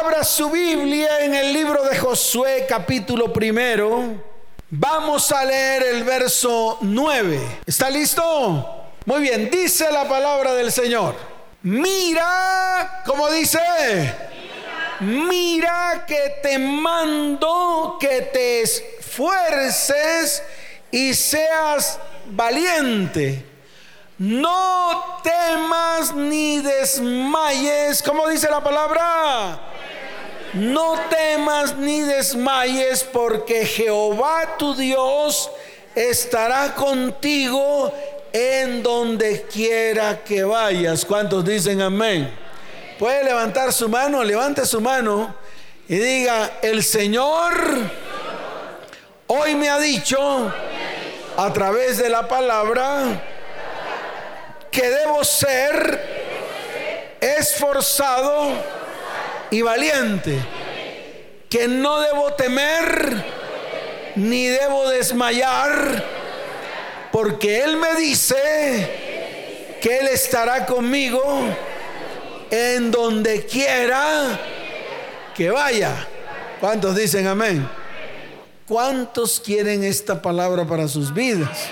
Abra su Biblia en el libro de Josué capítulo primero. Vamos a leer el verso 9. ¿Está listo? Muy bien, dice la palabra del Señor. Mira, como dice, mira que te mando que te esfuerces y seas valiente. No temas ni desmayes. ¿Cómo dice la palabra? No temas ni desmayes porque Jehová tu Dios estará contigo en donde quiera que vayas. ¿Cuántos dicen amén? Puede levantar su mano, levante su mano y diga, el Señor hoy me ha dicho a través de la palabra que debo ser esforzado y valiente, que no debo temer ni debo desmayar, porque Él me dice que Él estará conmigo en donde quiera que vaya. ¿Cuántos dicen amén? ¿Cuántos quieren esta palabra para sus vidas?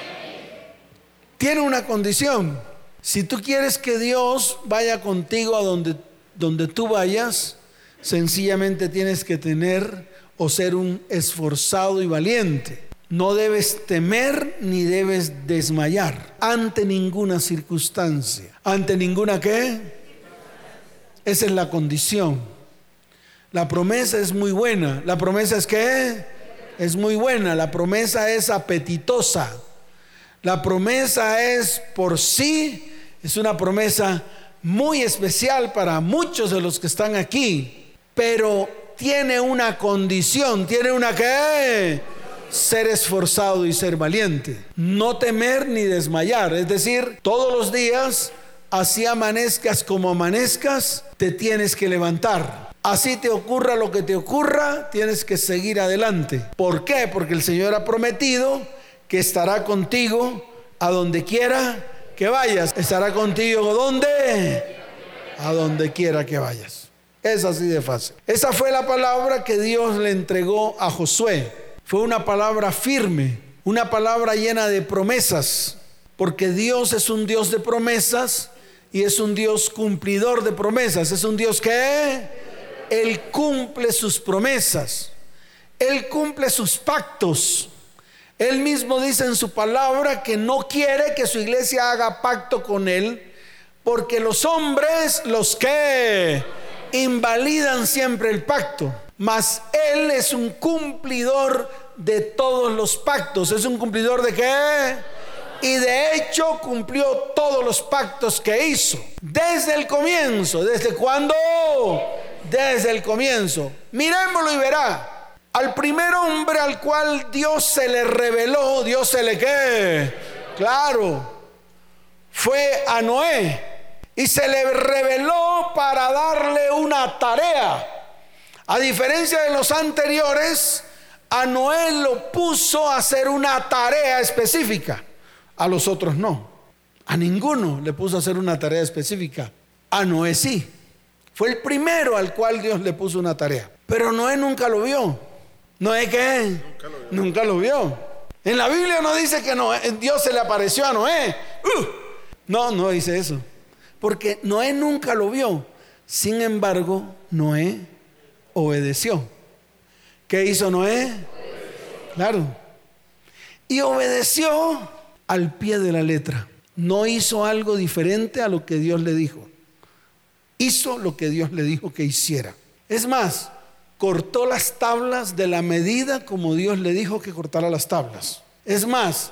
Tiene una condición. Si tú quieres que Dios vaya contigo a donde, donde tú vayas, Sencillamente tienes que tener o ser un esforzado y valiente. No debes temer ni debes desmayar ante ninguna circunstancia. ¿Ante ninguna qué? Esa es la condición. La promesa es muy buena. ¿La promesa es qué? Es muy buena. La promesa es apetitosa. La promesa es por sí, es una promesa muy especial para muchos de los que están aquí pero tiene una condición, tiene una que ser esforzado y ser valiente, no temer ni desmayar, es decir, todos los días, así amanezcas como amanezcas, te tienes que levantar. Así te ocurra lo que te ocurra, tienes que seguir adelante. ¿Por qué? Porque el Señor ha prometido que estará contigo a donde quiera que vayas. Estará contigo donde? A donde quiera que vayas. Es así de fácil. Esa fue la palabra que Dios le entregó a Josué. Fue una palabra firme, una palabra llena de promesas, porque Dios es un Dios de promesas y es un Dios cumplidor de promesas. Es un Dios que Él cumple sus promesas, Él cumple sus pactos. Él mismo dice en su palabra que no quiere que su iglesia haga pacto con Él, porque los hombres, los que invalidan siempre el pacto, mas Él es un cumplidor de todos los pactos. ¿Es un cumplidor de qué? Y de hecho cumplió todos los pactos que hizo. Desde el comienzo. ¿Desde cuándo? Desde el comienzo. Miremoslo y verá. Al primer hombre al cual Dios se le reveló, Dios se le qué. Claro. Fue a Noé y se le reveló para darle una tarea. A diferencia de los anteriores, a Noé lo puso a hacer una tarea específica. A los otros no. A ninguno le puso a hacer una tarea específica. A Noé sí. Fue el primero al cual Dios le puso una tarea. Pero Noé nunca lo vio. ¿Noé qué? Nunca lo vio. Nunca lo vio. En la Biblia no dice que Dios se le apareció a Noé. Uh. no, no dice eso porque Noé nunca lo vio. Sin embargo, Noé obedeció. ¿Qué hizo Noé? Claro. Y obedeció al pie de la letra. No hizo algo diferente a lo que Dios le dijo. Hizo lo que Dios le dijo que hiciera. Es más, cortó las tablas de la medida como Dios le dijo que cortara las tablas. Es más,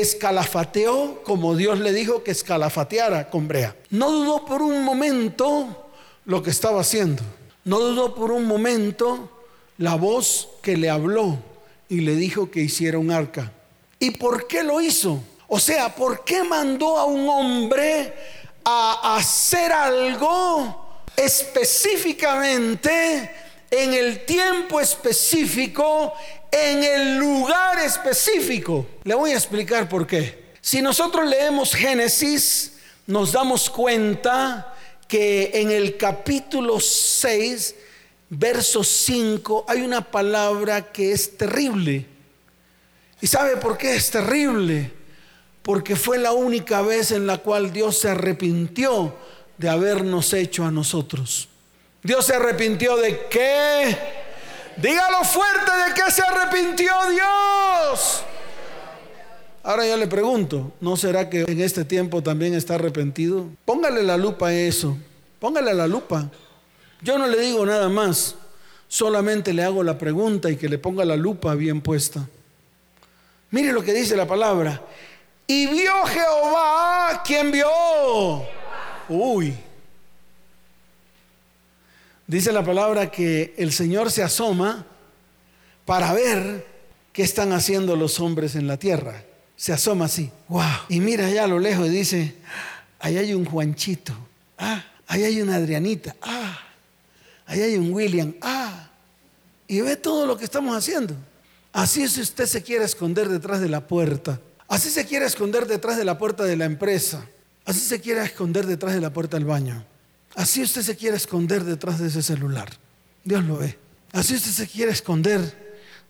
escalafateó como Dios le dijo que escalafateara con brea. No dudó por un momento lo que estaba haciendo. No dudó por un momento la voz que le habló y le dijo que hiciera un arca. ¿Y por qué lo hizo? O sea, ¿por qué mandó a un hombre a hacer algo específicamente en el tiempo específico en el lugar específico. Le voy a explicar por qué. Si nosotros leemos Génesis, nos damos cuenta que en el capítulo 6 verso 5, hay una palabra que es terrible. ¿Y sabe por qué es terrible? Porque fue la única vez en la cual Dios se arrepintió de habernos hecho a nosotros. Dios se arrepintió de qué? Dígalo fuerte de qué se arrepintió Dios. Ahora yo le pregunto, ¿no será que en este tiempo también está arrepentido? Póngale la lupa a eso, póngale la lupa. Yo no le digo nada más, solamente le hago la pregunta y que le ponga la lupa bien puesta. Mire lo que dice la palabra. Y vio Jehová, ¿quién vio? Uy. Dice la palabra que el Señor se asoma para ver qué están haciendo los hombres en la tierra. Se asoma así. Wow. Y mira allá a lo lejos y dice, ahí hay un Juanchito. Ah, ahí hay una Adrianita. Ah, ahí hay un William. Ah. Y ve todo lo que estamos haciendo. Así es si usted se quiere esconder detrás de la puerta. Así se quiere esconder detrás de la puerta de la empresa. Así se quiere esconder detrás de la puerta del baño. Así usted se quiere esconder detrás de ese celular. Dios lo ve. Así usted se quiere esconder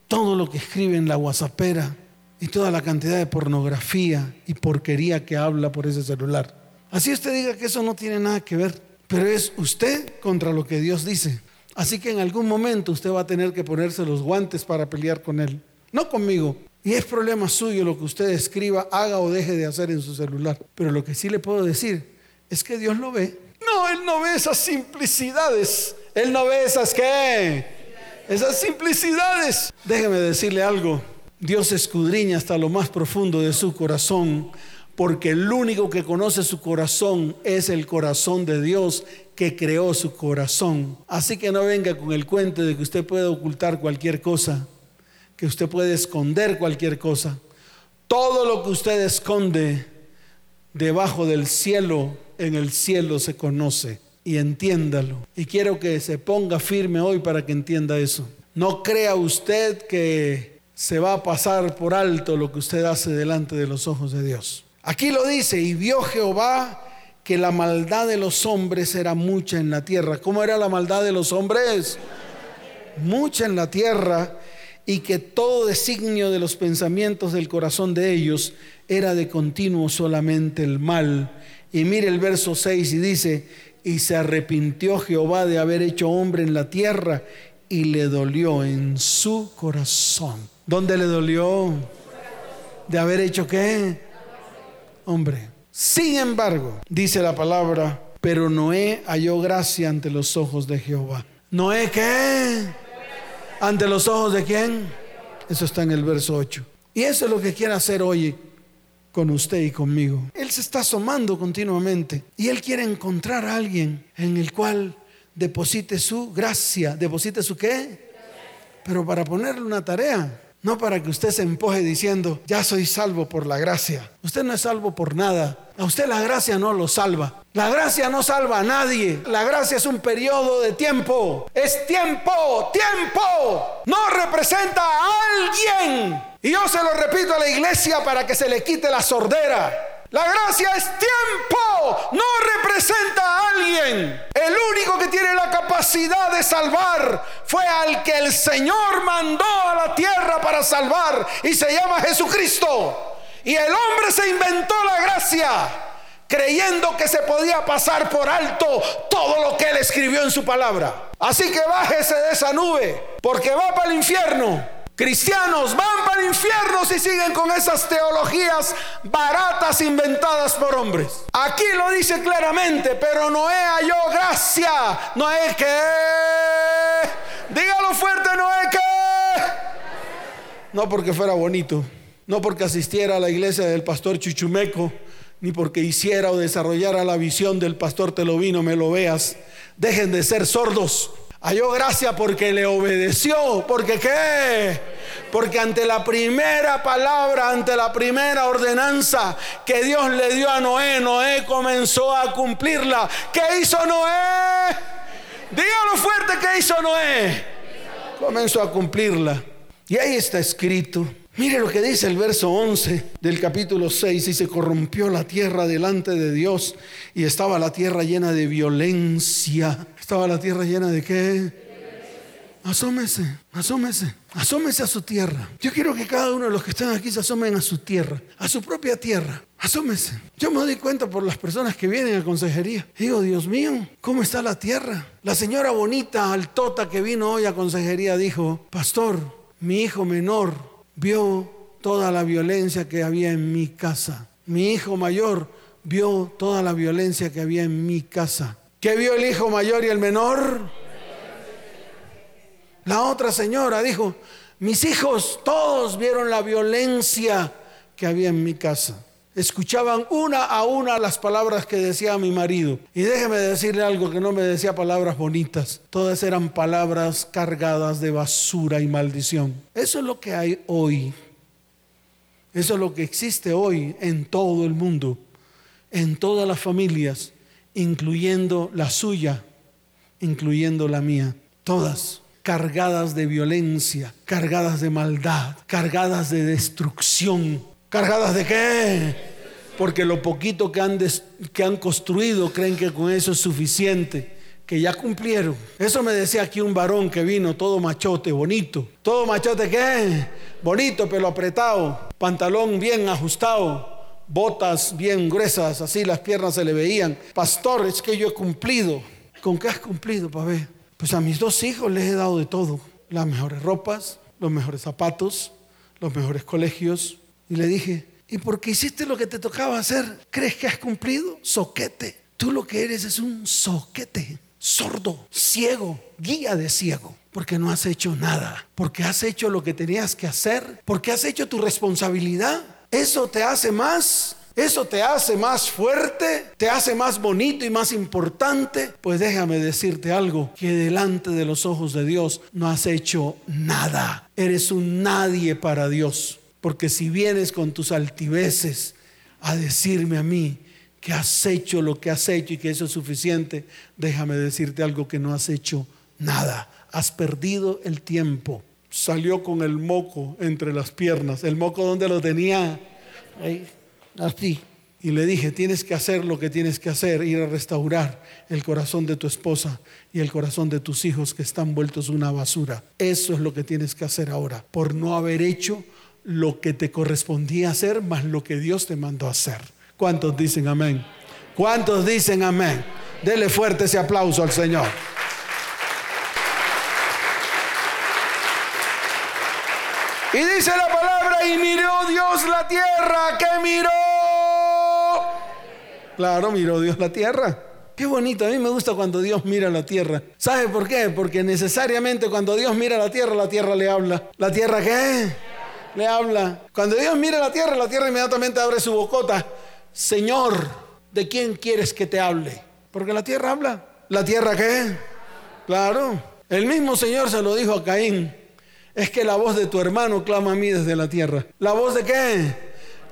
todo lo que escribe en la WhatsAppera y toda la cantidad de pornografía y porquería que habla por ese celular. Así usted diga que eso no tiene nada que ver, pero es usted contra lo que Dios dice. Así que en algún momento usted va a tener que ponerse los guantes para pelear con Él. No conmigo, y es problema suyo lo que usted escriba, haga o deje de hacer en su celular. Pero lo que sí le puedo decir es que Dios lo ve. No, Él no ve esas simplicidades. Él no ve esas qué. Esas simplicidades. Déjeme decirle algo. Dios escudriña hasta lo más profundo de su corazón, porque el único que conoce su corazón es el corazón de Dios que creó su corazón. Así que no venga con el cuento de que usted puede ocultar cualquier cosa que usted puede esconder cualquier cosa. Todo lo que usted esconde debajo del cielo, en el cielo se conoce. Y entiéndalo. Y quiero que se ponga firme hoy para que entienda eso. No crea usted que se va a pasar por alto lo que usted hace delante de los ojos de Dios. Aquí lo dice, y vio Jehová que la maldad de los hombres era mucha en la tierra. ¿Cómo era la maldad de los hombres? Mucha en la tierra y que todo designio de los pensamientos del corazón de ellos era de continuo solamente el mal. Y mire el verso 6 y dice, y se arrepintió Jehová de haber hecho hombre en la tierra y le dolió en su corazón. ¿Dónde le dolió? De haber hecho qué? Hombre. Sin embargo, dice la palabra, pero Noé halló gracia ante los ojos de Jehová. Noé qué? ¿Ante los ojos de quién? Eso está en el verso 8. Y eso es lo que quiere hacer hoy con usted y conmigo. Él se está asomando continuamente y él quiere encontrar a alguien en el cual deposite su gracia. ¿Deposite su qué? Pero para ponerle una tarea. No para que usted se empoje diciendo, ya soy salvo por la gracia. Usted no es salvo por nada. A usted la gracia no lo salva. La gracia no salva a nadie. La gracia es un periodo de tiempo. Es tiempo, tiempo. No representa a alguien. Y yo se lo repito a la iglesia para que se le quite la sordera. La gracia es tiempo, no representa a alguien. El único que tiene la capacidad de salvar fue al que el Señor mandó a la tierra para salvar y se llama Jesucristo. Y el hombre se inventó la gracia creyendo que se podía pasar por alto todo lo que él escribió en su palabra. Así que bájese de esa nube, porque va para el infierno. Cristianos van para el infierno si siguen con esas teologías baratas inventadas por hombres. Aquí lo dice claramente, pero Noé halló gracia. Noé que... Dígalo fuerte, Noé que... No porque fuera bonito, no porque asistiera a la iglesia del pastor Chuchumeco, ni porque hiciera o desarrollara la visión del pastor Telovino, me lo veas. Dejen de ser sordos. Halló gracia porque le obedeció. ¿Porque qué? Porque ante la primera palabra, ante la primera ordenanza que Dios le dio a Noé, Noé comenzó a cumplirla. ¿Qué hizo Noé? Dígalo fuerte, ¿qué hizo Noé? Comenzó a cumplirla. Y ahí está escrito. Mire lo que dice el verso 11 del capítulo 6. Y se corrompió la tierra delante de Dios y estaba la tierra llena de violencia. ¿Estaba la tierra llena de qué? Asómese, asómese, asómese a su tierra. Yo quiero que cada uno de los que están aquí se asomen a su tierra, a su propia tierra. Asómese. Yo me doy cuenta por las personas que vienen a consejería. Digo, Dios mío, ¿cómo está la tierra? La señora bonita, altota que vino hoy a consejería dijo, pastor, mi hijo menor vio toda la violencia que había en mi casa. Mi hijo mayor vio toda la violencia que había en mi casa. ¿Qué vio el hijo mayor y el menor? La otra señora dijo, mis hijos todos vieron la violencia que había en mi casa. Escuchaban una a una las palabras que decía mi marido. Y déjeme decirle algo que no me decía palabras bonitas. Todas eran palabras cargadas de basura y maldición. Eso es lo que hay hoy. Eso es lo que existe hoy en todo el mundo, en todas las familias, incluyendo la suya, incluyendo la mía. Todas cargadas de violencia, cargadas de maldad, cargadas de destrucción. ¿Cargadas de qué? Porque lo poquito que han, que han construido creen que con eso es suficiente que ya cumplieron. Eso me decía aquí un varón que vino todo machote, bonito. Todo machote, ¿qué? Bonito, pelo apretado, pantalón bien ajustado, botas bien gruesas, así las piernas se le veían. Pastor, es que yo he cumplido. ¿Con qué has cumplido, ver pues a mis dos hijos les he dado de todo, las mejores ropas, los mejores zapatos, los mejores colegios. Y le dije, ¿y por qué hiciste lo que te tocaba hacer? ¿Crees que has cumplido? Soquete. Tú lo que eres es un soquete, sordo, ciego, guía de ciego porque no has hecho nada, porque has hecho lo que tenías que hacer, porque has hecho tu responsabilidad. Eso te hace más ¿Eso te hace más fuerte? ¿Te hace más bonito y más importante? Pues déjame decirte algo, que delante de los ojos de Dios no has hecho nada. Eres un nadie para Dios. Porque si vienes con tus altiveces a decirme a mí que has hecho lo que has hecho y que eso es suficiente, déjame decirte algo que no has hecho nada. Has perdido el tiempo. Salió con el moco entre las piernas. ¿El moco donde lo tenía? Ahí así. Y le dije, tienes que hacer lo que tienes que hacer, ir a restaurar el corazón de tu esposa y el corazón de tus hijos que están vueltos una basura. Eso es lo que tienes que hacer ahora, por no haber hecho lo que te correspondía hacer, más lo que Dios te mandó hacer. ¿Cuántos dicen amén? ¿Cuántos dicen amén? Dele fuerte ese aplauso al Señor. Y dice la palabra, y miró Dios la tierra, que miró Claro, miró Dios la tierra. Qué bonito, a mí me gusta cuando Dios mira la tierra. ¿Sabe por qué? Porque necesariamente cuando Dios mira la tierra, la tierra le habla. ¿La tierra qué? Le habla. Cuando Dios mira la tierra, la tierra inmediatamente abre su bocota. Señor, ¿de quién quieres que te hable? Porque la tierra habla. ¿La tierra qué? Claro. El mismo Señor se lo dijo a Caín. Es que la voz de tu hermano clama a mí desde la tierra. ¿La voz de qué?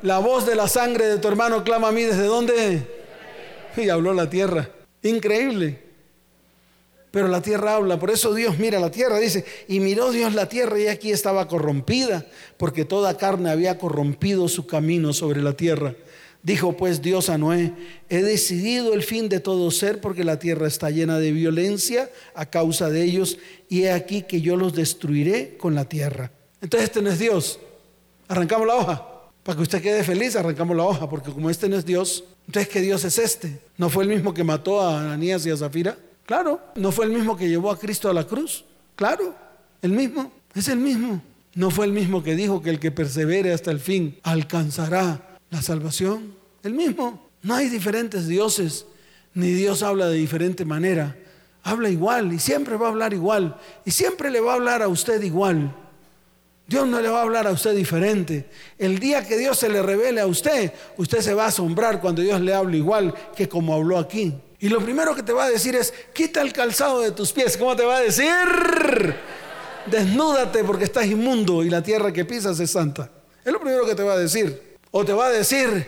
La voz de la sangre de tu hermano clama a mí desde dónde? Y habló la tierra. Increíble. Pero la tierra habla, por eso Dios mira la tierra, dice, y miró Dios la tierra y aquí estaba corrompida, porque toda carne había corrompido su camino sobre la tierra. Dijo pues Dios a Noé, he decidido el fin de todo ser porque la tierra está llena de violencia a causa de ellos y he aquí que yo los destruiré con la tierra. Entonces este no es Dios. Arrancamos la hoja. Para que usted quede feliz, arrancamos la hoja, porque como este no es Dios, entonces ¿qué Dios es este? ¿No fue el mismo que mató a Ananías y a Zafira? Claro. ¿No fue el mismo que llevó a Cristo a la cruz? Claro. El mismo. Es el mismo. ¿No fue el mismo que dijo que el que persevere hasta el fin alcanzará la salvación? El mismo. No hay diferentes dioses, ni Dios habla de diferente manera. Habla igual y siempre va a hablar igual. Y siempre le va a hablar a usted igual. Dios no le va a hablar a usted diferente. El día que Dios se le revele a usted, usted se va a asombrar cuando Dios le hable igual que como habló aquí. Y lo primero que te va a decir es, quita el calzado de tus pies. ¿Cómo te va a decir? Desnúdate porque estás inmundo y la tierra que pisas es santa. Es lo primero que te va a decir. O te va a decir,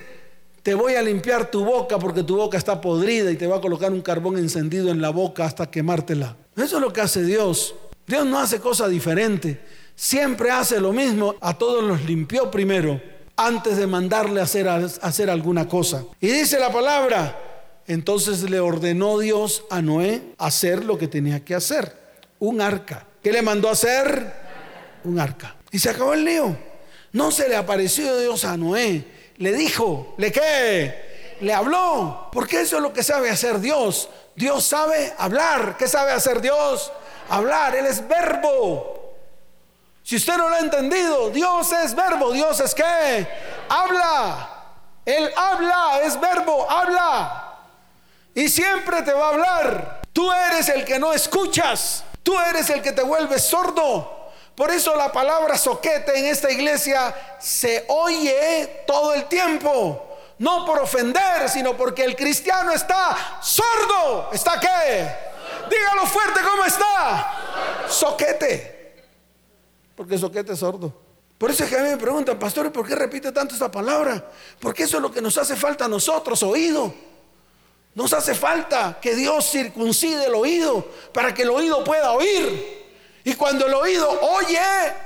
te voy a limpiar tu boca porque tu boca está podrida y te va a colocar un carbón encendido en la boca hasta quemártela. Eso es lo que hace Dios. Dios no hace cosa diferente siempre hace lo mismo, a todos los limpió primero antes de mandarle hacer, hacer alguna cosa. Y dice la palabra, entonces le ordenó Dios a Noé hacer lo que tenía que hacer, un arca ¿Qué le mandó a hacer? Un arca. Y se acabó el lío. No se le apareció Dios a Noé. Le dijo, ¿le qué? Le habló. Porque eso es lo que sabe hacer Dios. Dios sabe hablar. ¿Qué sabe hacer Dios? Hablar. Él es verbo. Si usted no lo ha entendido, Dios es verbo. Dios es qué? Habla. Él habla, es verbo, habla. Y siempre te va a hablar. Tú eres el que no escuchas. Tú eres el que te vuelves sordo. Por eso la palabra soquete en esta iglesia se oye todo el tiempo. No por ofender, sino porque el cristiano está sordo. ¿Está qué? Dígalo fuerte, ¿cómo está? Soquete. Porque soquete es sordo. Por eso es que a mí me preguntan, pastor, ¿por qué repite tanto esta palabra? Porque eso es lo que nos hace falta a nosotros, oído. Nos hace falta que Dios circuncide el oído para que el oído pueda oír. Y cuando el oído oye,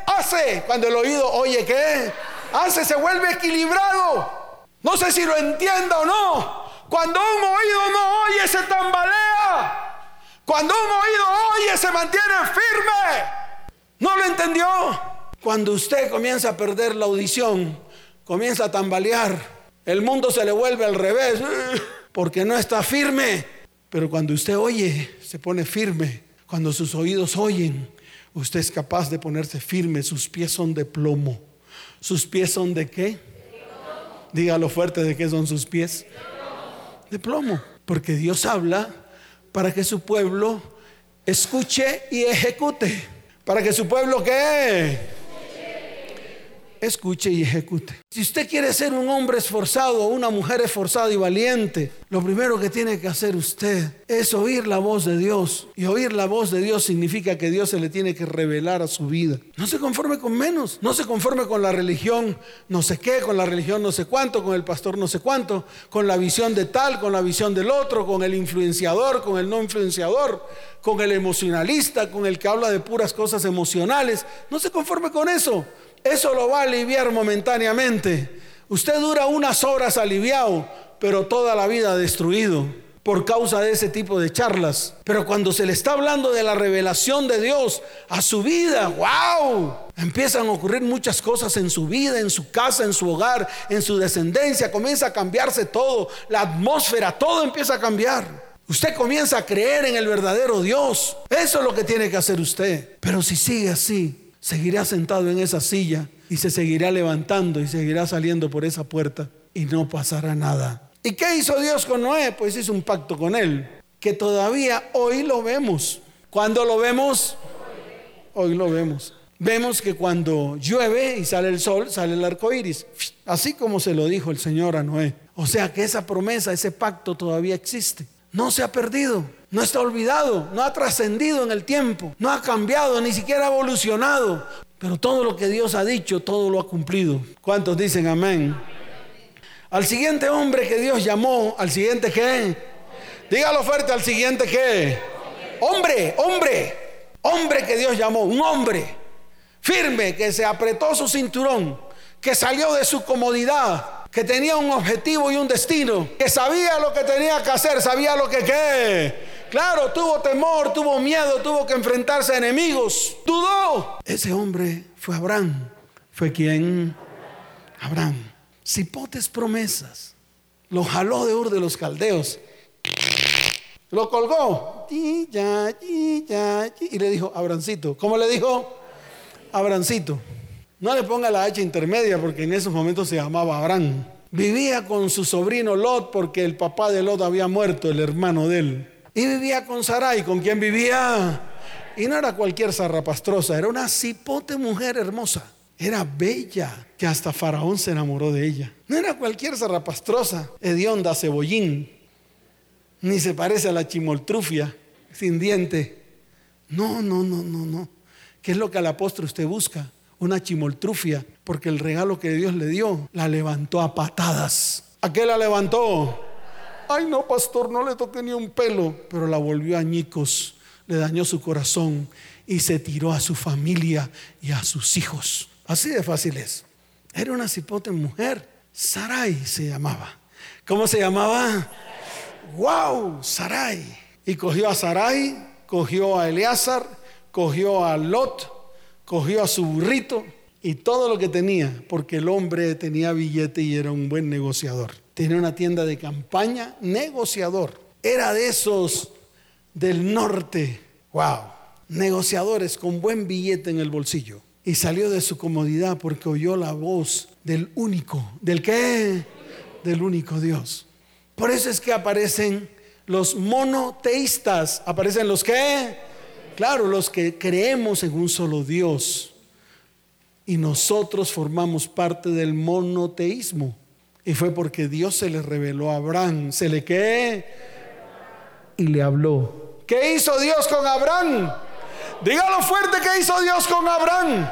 hace. Cuando el oído oye, ¿qué? Hace, se vuelve equilibrado. No sé si lo entienda o no. Cuando un oído no oye, se tambalea. Cuando un oído oye, se mantiene firme. ¿No lo entendió? Cuando usted comienza a perder la audición, comienza a tambalear, el mundo se le vuelve al revés, porque no está firme. Pero cuando usted oye, se pone firme. Cuando sus oídos oyen, usted es capaz de ponerse firme. Sus pies son de plomo. ¿Sus pies son de qué? Dígalo fuerte de qué son sus pies. De plomo. Porque Dios habla para que su pueblo escuche y ejecute. Para que su pueblo qué? Escuche y ejecute. Si usted quiere ser un hombre esforzado o una mujer esforzada y valiente, lo primero que tiene que hacer usted es oír la voz de Dios. Y oír la voz de Dios significa que Dios se le tiene que revelar a su vida. No se conforme con menos, no se conforme con la religión no sé qué, con la religión no sé cuánto, con el pastor no sé cuánto, con la visión de tal, con la visión del otro, con el influenciador, con el no influenciador, con el emocionalista, con el que habla de puras cosas emocionales. No se conforme con eso. Eso lo va a aliviar momentáneamente. Usted dura unas horas aliviado, pero toda la vida destruido por causa de ese tipo de charlas. Pero cuando se le está hablando de la revelación de Dios a su vida, wow, empiezan a ocurrir muchas cosas en su vida, en su casa, en su hogar, en su descendencia, comienza a cambiarse todo, la atmósfera, todo empieza a cambiar. Usted comienza a creer en el verdadero Dios. Eso es lo que tiene que hacer usted. Pero si sigue así, seguirá sentado en esa silla y se seguirá levantando y seguirá saliendo por esa puerta y no pasará nada. ¿Y qué hizo Dios con Noé? Pues hizo un pacto con él, que todavía hoy lo vemos. ¿Cuándo lo vemos? Hoy lo vemos. Vemos que cuando llueve y sale el sol, sale el arco iris. Así como se lo dijo el Señor a Noé. O sea que esa promesa, ese pacto todavía existe. No se ha perdido no está olvidado, no ha trascendido en el tiempo, no ha cambiado, ni siquiera ha evolucionado. Pero todo lo que Dios ha dicho, todo lo ha cumplido. ¿Cuántos dicen amén? Al siguiente hombre que Dios llamó, al siguiente qué? Dígalo fuerte, al siguiente qué? Hombre, hombre, hombre que Dios llamó, un hombre firme que se apretó su cinturón, que salió de su comodidad, que tenía un objetivo y un destino, que sabía lo que tenía que hacer, sabía lo que qué. Claro, tuvo temor, tuvo miedo, tuvo que enfrentarse a enemigos, dudó. Ese hombre fue Abraham. ¿Fue quien? Abraham. Cipotes promesas. Lo jaló de Ur de los Caldeos. Lo colgó. Y le dijo, Abrancito. ¿Cómo le dijo? Abrancito. No le ponga la H intermedia porque en esos momentos se llamaba Abraham. Vivía con su sobrino Lot porque el papá de Lot había muerto, el hermano de él. Y vivía con Sarai. ¿Con quién vivía? Y no era cualquier zarrapastrosa, era una cipote mujer hermosa. Era bella, que hasta Faraón se enamoró de ella. No era cualquier zarrapastrosa, hedionda, cebollín. Ni se parece a la chimoltrufia, sin diente. No, no, no, no, no. ¿Qué es lo que al apóstol usted busca? una chimoltrufia, porque el regalo que Dios le dio la levantó a patadas. ¿A qué la levantó? Ay, no, pastor, no le toqué ni un pelo, pero la volvió añicos, le dañó su corazón y se tiró a su familia y a sus hijos. Así de fácil es. Era una cipote mujer. Sarai se llamaba. ¿Cómo se llamaba? ¡Wow! Sarai. Y cogió a Sarai, cogió a Eleazar, cogió a Lot, cogió a su burrito y todo lo que tenía, porque el hombre tenía billete y era un buen negociador. Tenía una tienda de campaña, negociador. Era de esos del norte. Wow. Negociadores con buen billete en el bolsillo. Y salió de su comodidad porque oyó la voz del único. ¿Del qué? Del único Dios. Por eso es que aparecen los monoteístas. ¿Aparecen los qué? Claro, los que creemos en un solo Dios. Y nosotros formamos parte del monoteísmo. Y fue porque Dios se le reveló a Abraham. ¿Se le qué? Y le habló. ¿Qué hizo Dios con Abraham? Dígalo fuerte, ¿qué hizo Dios con Abraham?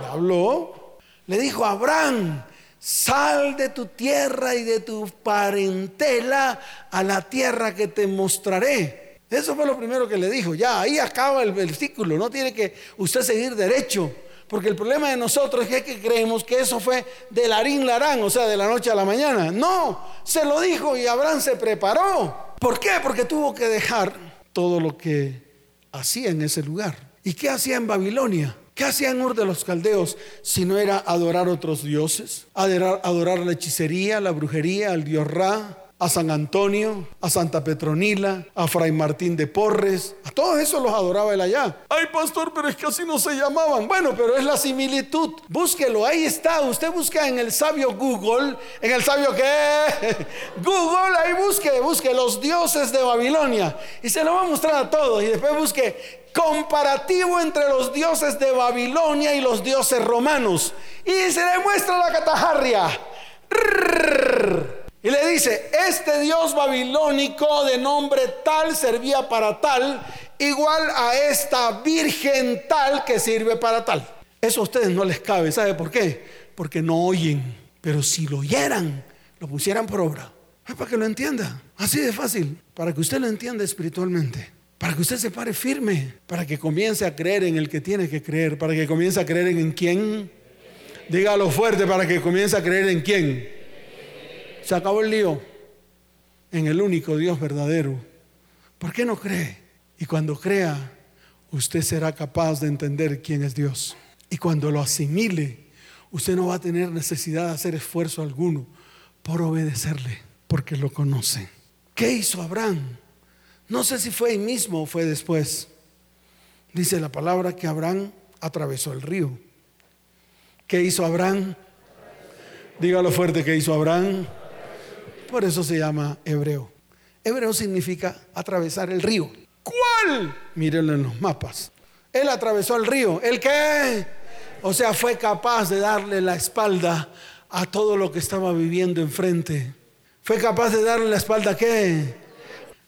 Le habló. Le dijo Abraham, sal de tu tierra y de tu parentela a la tierra que te mostraré. Eso fue lo primero que le dijo. Ya, ahí acaba el versículo. No tiene que usted seguir derecho. Porque el problema de nosotros es que creemos que eso fue de larín larán, o sea, de la noche a la mañana. No, se lo dijo y Abraham se preparó. ¿Por qué? Porque tuvo que dejar todo lo que hacía en ese lugar. ¿Y qué hacía en Babilonia? ¿Qué hacía en Ur de los Caldeos si no era adorar otros dioses? Adorar, adorar la hechicería, la brujería, al dios Ra, a San Antonio, a Santa Petronila, a Fray Martín de Porres, a todos esos los adoraba él allá. Ay, pastor, pero es que así no se llamaban. Bueno, pero es la similitud. Búsquelo, ahí está. Usted busca en el sabio Google, en el sabio qué? Google, ahí busque, busque los dioses de Babilonia y se lo va a mostrar a todos. Y después busque comparativo entre los dioses de Babilonia y los dioses romanos. Y se le muestra la catajarria. Y le dice, este dios babilónico de nombre tal servía para tal, igual a esta virgen tal que sirve para tal. Eso a ustedes no les cabe, ¿sabe por qué? Porque no oyen, pero si lo oyeran, lo pusieran por obra. Es para que lo entienda, así de fácil, para que usted lo entienda espiritualmente. Para que usted se pare firme, para que comience a creer en el que tiene que creer, para que comience a creer en quién. Dígalo fuerte, para que comience a creer en quién se acabó el lío en el único Dios verdadero. ¿Por qué no cree? Y cuando crea, usted será capaz de entender quién es Dios. Y cuando lo asimile, usted no va a tener necesidad de hacer esfuerzo alguno por obedecerle, porque lo conoce. ¿Qué hizo Abraham? No sé si fue ahí mismo o fue después. Dice la palabra que Abraham atravesó el río. ¿Qué hizo Abraham? Dígalo fuerte, ¿qué hizo Abraham? Por eso se llama hebreo. Hebreo significa atravesar el río. ¿Cuál? Mírenlo en los mapas. Él atravesó el río. ¿El qué? O sea, fue capaz de darle la espalda a todo lo que estaba viviendo enfrente. Fue capaz de darle la espalda a qué?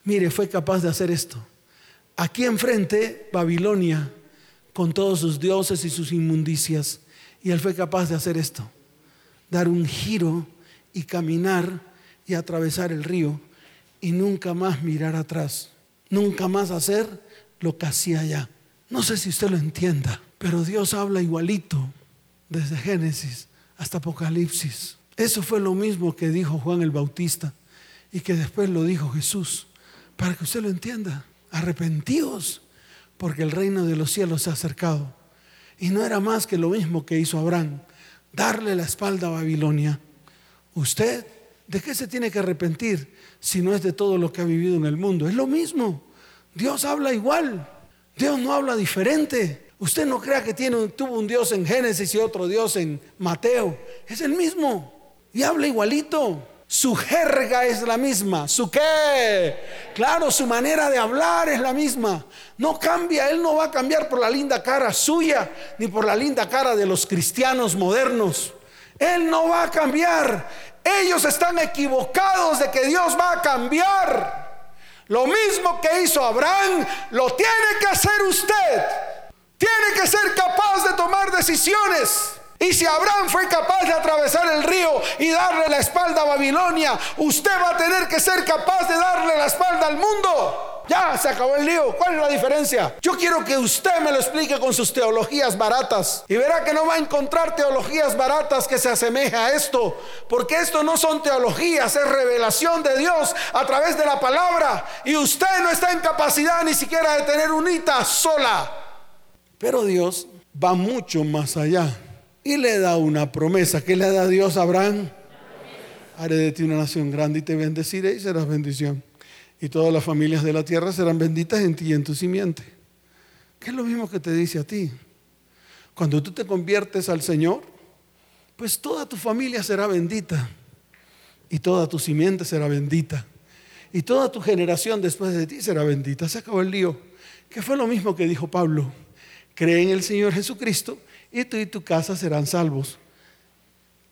Mire, fue capaz de hacer esto. Aquí enfrente, Babilonia, con todos sus dioses y sus inmundicias. Y él fue capaz de hacer esto. Dar un giro y caminar y atravesar el río y nunca más mirar atrás, nunca más hacer lo que hacía allá. No sé si usted lo entienda, pero Dios habla igualito desde Génesis hasta Apocalipsis. Eso fue lo mismo que dijo Juan el Bautista y que después lo dijo Jesús, para que usted lo entienda. Arrepentidos, porque el reino de los cielos se ha acercado. Y no era más que lo mismo que hizo Abraham, darle la espalda a Babilonia. Usted ¿De qué se tiene que arrepentir si no es de todo lo que ha vivido en el mundo? Es lo mismo. Dios habla igual. Dios no habla diferente. Usted no crea que tiene, tuvo un Dios en Génesis y otro Dios en Mateo. Es el mismo. Y habla igualito. Su jerga es la misma. ¿Su qué? Claro, su manera de hablar es la misma. No cambia. Él no va a cambiar por la linda cara suya ni por la linda cara de los cristianos modernos. Él no va a cambiar. Ellos están equivocados de que Dios va a cambiar. Lo mismo que hizo Abraham, lo tiene que hacer usted. Tiene que ser capaz de tomar decisiones. Y si Abraham fue capaz de atravesar el río y darle la espalda a Babilonia, usted va a tener que ser capaz de darle la espalda al mundo. Ya se acabó el lío. ¿Cuál es la diferencia? Yo quiero que usted me lo explique con sus teologías baratas. Y verá que no va a encontrar teologías baratas que se asemeje a esto. Porque esto no son teologías, es revelación de Dios a través de la palabra. Y usted no está en capacidad ni siquiera de tener unita sola. Pero Dios va mucho más allá y le da una promesa. ¿Qué le da Dios a Abraham? Haré de ti una nación grande y te bendeciré y serás bendición. Y todas las familias de la tierra serán benditas en ti y en tu simiente. ¿Qué es lo mismo que te dice a ti? Cuando tú te conviertes al Señor, pues toda tu familia será bendita y toda tu simiente será bendita y toda tu generación después de ti será bendita. Se acabó el lío. Que fue lo mismo que dijo Pablo. Cree en el Señor Jesucristo y tú y tu casa serán salvos.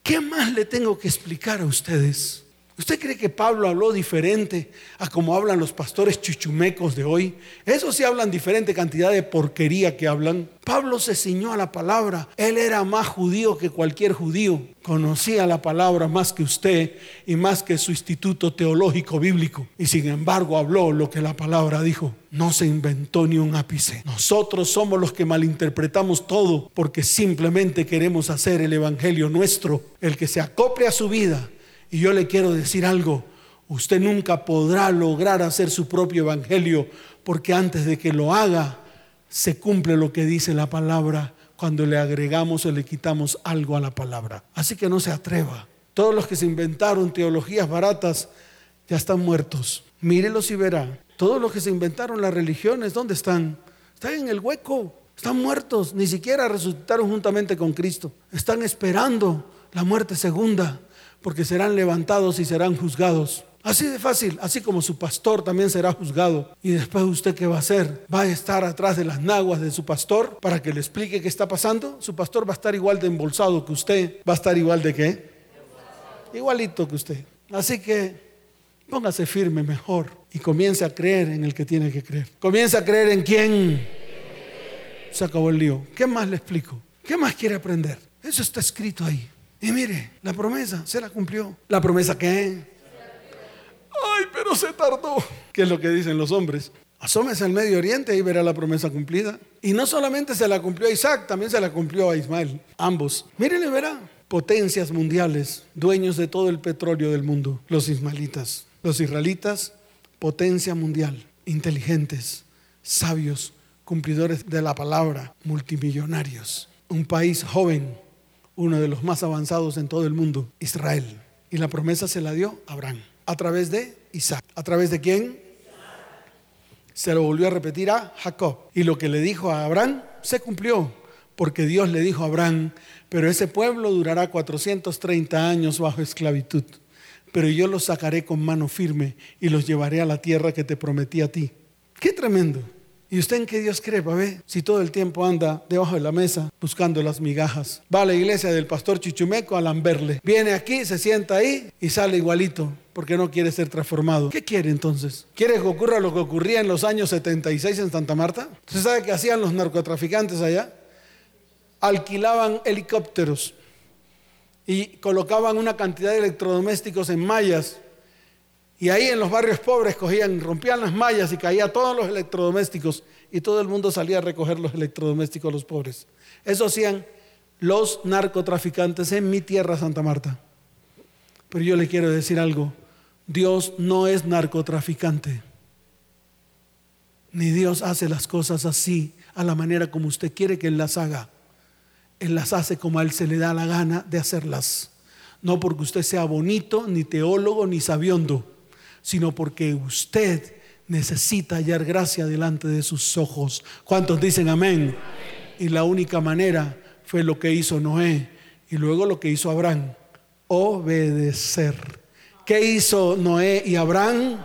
¿Qué más le tengo que explicar a ustedes? ¿Usted cree que Pablo habló diferente a como hablan los pastores chuchumecos de hoy? Eso sí hablan diferente cantidad de porquería que hablan. Pablo se ciñó a la palabra. Él era más judío que cualquier judío. Conocía la palabra más que usted y más que su instituto teológico bíblico. Y sin embargo habló lo que la palabra dijo. No se inventó ni un ápice. Nosotros somos los que malinterpretamos todo porque simplemente queremos hacer el evangelio nuestro, el que se acople a su vida y yo le quiero decir algo, usted nunca podrá lograr hacer su propio evangelio porque antes de que lo haga, se cumple lo que dice la palabra cuando le agregamos o le quitamos algo a la palabra. Así que no se atreva. Todos los que se inventaron teologías baratas ya están muertos. Mírelos y verá. Todos los que se inventaron las religiones, ¿dónde están? Están en el hueco. Están muertos. Ni siquiera resucitaron juntamente con Cristo. Están esperando la muerte segunda porque serán levantados y serán juzgados. Así de fácil, así como su pastor también será juzgado. Y después usted qué va a hacer? ¿Va a estar atrás de las naguas de su pastor para que le explique qué está pasando? Su pastor va a estar igual de embolsado que usted. ¿Va a estar igual de qué? Igualito que usted. Así que póngase firme mejor y comience a creer en el que tiene que creer. Comience a creer en quién. Se acabó el lío. ¿Qué más le explico? ¿Qué más quiere aprender? Eso está escrito ahí. Y mire, la promesa se la cumplió. ¿La promesa qué? Ay, pero se tardó. ¿Qué es lo que dicen los hombres? Asómese al Medio Oriente y verá la promesa cumplida. Y no solamente se la cumplió a Isaac, también se la cumplió a Ismael. Ambos. Mírenle, verá. Potencias mundiales, dueños de todo el petróleo del mundo. Los ismaelitas. Los israelitas, potencia mundial. Inteligentes, sabios, cumplidores de la palabra, multimillonarios. Un país joven, uno de los más avanzados en todo el mundo, Israel. Y la promesa se la dio a Abraham a través de Isaac. ¿A través de quién? Se lo volvió a repetir a Jacob. Y lo que le dijo a Abraham se cumplió, porque Dios le dijo a Abraham, pero ese pueblo durará 430 años bajo esclavitud, pero yo los sacaré con mano firme y los llevaré a la tierra que te prometí a ti. Qué tremendo. ¿Y usted en qué Dios cree, ver Si todo el tiempo anda debajo de la mesa buscando las migajas. Va a la iglesia del pastor Chichumeco a lamberle. Viene aquí, se sienta ahí y sale igualito porque no quiere ser transformado. ¿Qué quiere entonces? ¿Quiere que ocurra lo que ocurría en los años 76 en Santa Marta? ¿Usted sabe qué hacían los narcotraficantes allá? Alquilaban helicópteros y colocaban una cantidad de electrodomésticos en mallas y ahí en los barrios pobres cogían, rompían las mallas y caía todos los electrodomésticos y todo el mundo salía a recoger los electrodomésticos los pobres. Eso hacían los narcotraficantes en mi tierra, Santa Marta. Pero yo le quiero decir algo, Dios no es narcotraficante. Ni Dios hace las cosas así, a la manera como usted quiere que Él las haga. Él las hace como a Él se le da la gana de hacerlas. No porque usted sea bonito, ni teólogo, ni sabiondo sino porque usted necesita hallar gracia delante de sus ojos. ¿Cuántos dicen amén? Y la única manera fue lo que hizo Noé y luego lo que hizo Abraham, obedecer. ¿Qué hizo Noé y Abraham?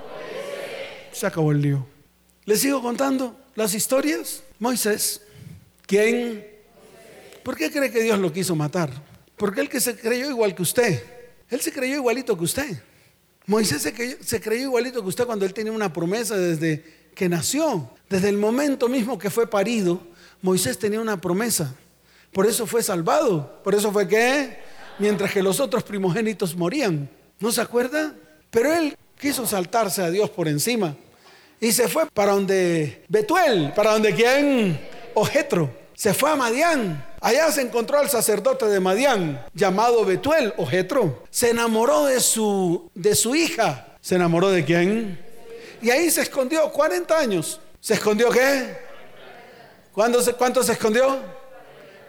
Se acabó el lío. ¿Les sigo contando las historias? Moisés, ¿quién? ¿Por qué cree que Dios lo quiso matar? Porque él que se creyó igual que usted. Él se creyó igualito que usted. Moisés se creyó, igualito que usted cuando él tenía una promesa desde que nació. Desde el momento mismo que fue parido, Moisés tenía una promesa. Por eso fue salvado. Por eso fue que, mientras que los otros primogénitos morían. ¿No se acuerda? Pero él quiso saltarse a Dios por encima. Y se fue para donde Betuel, para donde quién, Ojetro. Se fue a Madián. Allá se encontró al sacerdote de Madián, llamado Betuel o Jetro. Se enamoró de su, de su hija. ¿Se enamoró de quién? Y ahí se escondió 40 años. ¿Se escondió qué? ¿Cuánto se, ¿Cuánto se escondió?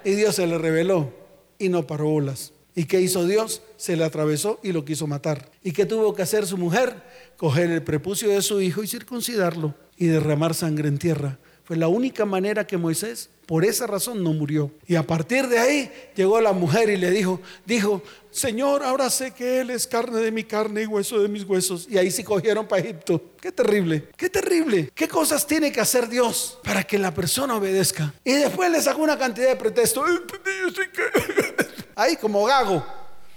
Y Dios se le reveló y no paró bolas. ¿Y qué hizo Dios? Se le atravesó y lo quiso matar. ¿Y qué tuvo que hacer su mujer? Coger el prepucio de su hijo y circuncidarlo y derramar sangre en tierra. Fue la única manera que Moisés, por esa razón, no murió. Y a partir de ahí llegó la mujer y le dijo, dijo, Señor, ahora sé que Él es carne de mi carne y hueso de mis huesos. Y ahí sí cogieron para Egipto. Qué terrible, qué terrible. ¿Qué cosas tiene que hacer Dios para que la persona obedezca? Y después le sacó una cantidad de pretextos. Ahí como gago,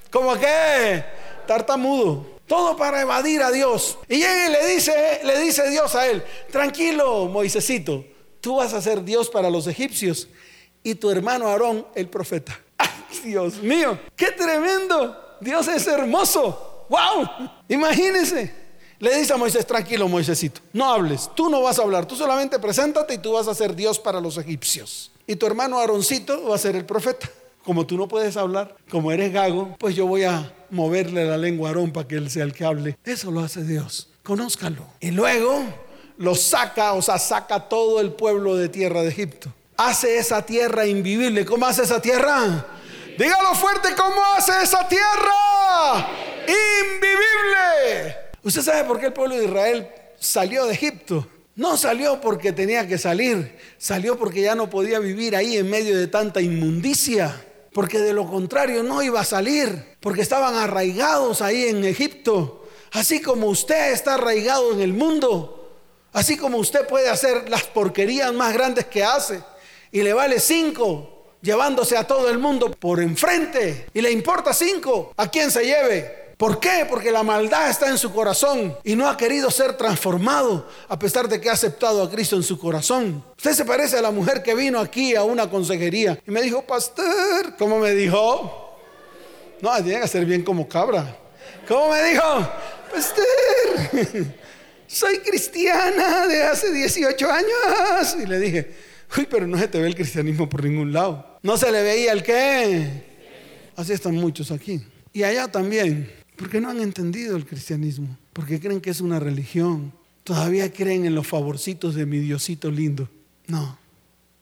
como que tartamudo. Todo para evadir a Dios. Y llega y le dice, le dice Dios a él, tranquilo, Moisésito, tú vas a ser Dios para los egipcios y tu hermano Aarón el profeta. Dios mío! ¡Qué tremendo! Dios es hermoso. ¡Wow! Imagínense. Le dice a Moisés, tranquilo Moisésito, no hables, tú no vas a hablar, tú solamente preséntate y tú vas a ser Dios para los egipcios. Y tu hermano Aaroncito va a ser el profeta. Como tú no puedes hablar, como eres gago, pues yo voy a moverle la lengua a Aarón para que él sea el que hable. Eso lo hace Dios. Conózcalo. Y luego lo saca, o sea, saca todo el pueblo de tierra de Egipto. Hace esa tierra invivible. ¿Cómo hace esa tierra? Dígalo fuerte, ¿cómo hace esa tierra? Invivible. ¿Usted sabe por qué el pueblo de Israel salió de Egipto? No salió porque tenía que salir, salió porque ya no podía vivir ahí en medio de tanta inmundicia, porque de lo contrario no iba a salir, porque estaban arraigados ahí en Egipto, así como usted está arraigado en el mundo, así como usted puede hacer las porquerías más grandes que hace y le vale cinco llevándose a todo el mundo por enfrente y le importa cinco a quién se lleve. ¿Por qué? Porque la maldad está en su corazón y no ha querido ser transformado a pesar de que ha aceptado a Cristo en su corazón. Usted se parece a la mujer que vino aquí a una consejería y me dijo, pastor, ¿cómo me dijo? No, tiene que ser bien como cabra. ¿Cómo me dijo? Pastor, soy cristiana de hace 18 años. Y le dije, uy, pero no se te ve el cristianismo por ningún lado. No se le veía el qué. Así están muchos aquí. Y allá también. Porque no han entendido el cristianismo. Porque creen que es una religión. Todavía creen en los favorcitos de mi Diosito lindo. No.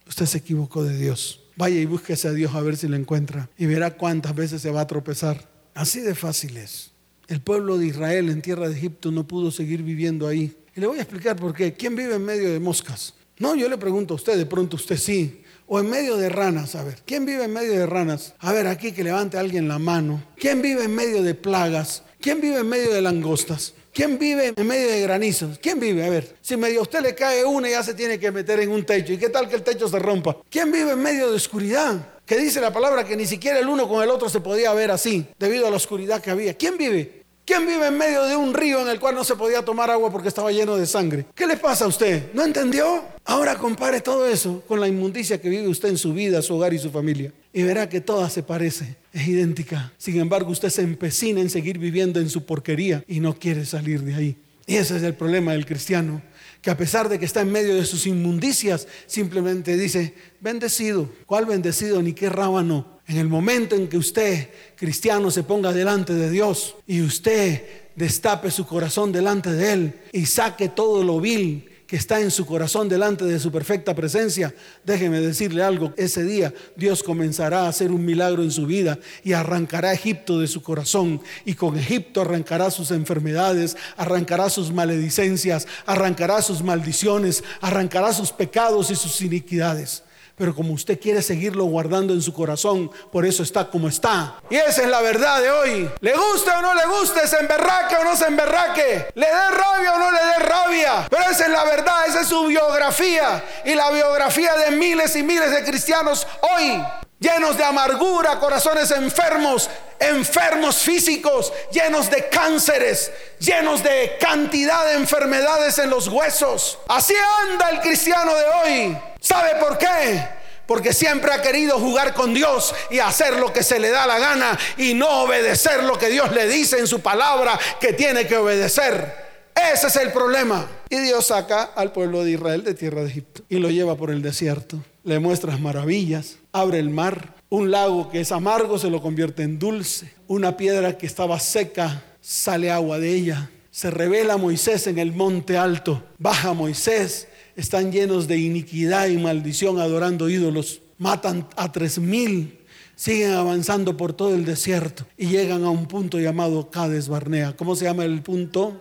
Usted se equivocó de Dios. Vaya y búsquese a Dios a ver si lo encuentra. Y verá cuántas veces se va a tropezar. Así de fácil es. El pueblo de Israel en tierra de Egipto no pudo seguir viviendo ahí. Y le voy a explicar por qué. ¿Quién vive en medio de moscas? No, yo le pregunto a usted, de pronto usted sí o en medio de ranas, a ver, ¿quién vive en medio de ranas? A ver, aquí que levante alguien la mano. ¿Quién vive en medio de plagas? ¿Quién vive en medio de langostas? ¿Quién vive en medio de granizos? ¿Quién vive? A ver, si medio a usted le cae una y ya se tiene que meter en un techo. ¿Y qué tal que el techo se rompa? ¿Quién vive en medio de oscuridad? Que dice la palabra que ni siquiera el uno con el otro se podía ver así, debido a la oscuridad que había. ¿Quién vive? ¿Quién vive en medio de un río en el cual no se podía tomar agua porque estaba lleno de sangre? ¿Qué le pasa a usted? ¿No entendió? Ahora compare todo eso con la inmundicia que vive usted en su vida, su hogar y su familia. Y verá que toda se parece, es idéntica. Sin embargo, usted se empecina en seguir viviendo en su porquería y no quiere salir de ahí. Y ese es el problema del cristiano, que a pesar de que está en medio de sus inmundicias, simplemente dice, bendecido. ¿Cuál bendecido? Ni qué rábano en el momento en que usted, cristiano, se ponga delante de Dios y usted destape su corazón delante de Él y saque todo lo vil que está en su corazón delante de su perfecta presencia, déjeme decirle algo, ese día Dios comenzará a hacer un milagro en su vida y arrancará Egipto de su corazón y con Egipto arrancará sus enfermedades, arrancará sus maledicencias, arrancará sus maldiciones, arrancará sus pecados y sus iniquidades. Pero como usted quiere seguirlo guardando en su corazón, por eso está como está. Y esa es la verdad de hoy. Le guste o no le guste, se emberraque o no se emberraque, le dé rabia o no le dé rabia. Pero esa es la verdad, esa es su biografía y la biografía de miles y miles de cristianos hoy. Llenos de amargura, corazones enfermos, enfermos físicos, llenos de cánceres, llenos de cantidad de enfermedades en los huesos. Así anda el cristiano de hoy. ¿Sabe por qué? Porque siempre ha querido jugar con Dios y hacer lo que se le da la gana y no obedecer lo que Dios le dice en su palabra que tiene que obedecer. Ese es el problema. Y Dios saca al pueblo de Israel de tierra de Egipto y lo lleva por el desierto. Le muestra maravillas, abre el mar, un lago que es amargo se lo convierte en dulce, una piedra que estaba seca sale agua de ella. Se revela Moisés en el monte alto, baja Moisés están llenos de iniquidad y maldición adorando ídolos. Matan a tres mil, siguen avanzando por todo el desierto y llegan a un punto llamado Cades Barnea. ¿Cómo se llama el punto?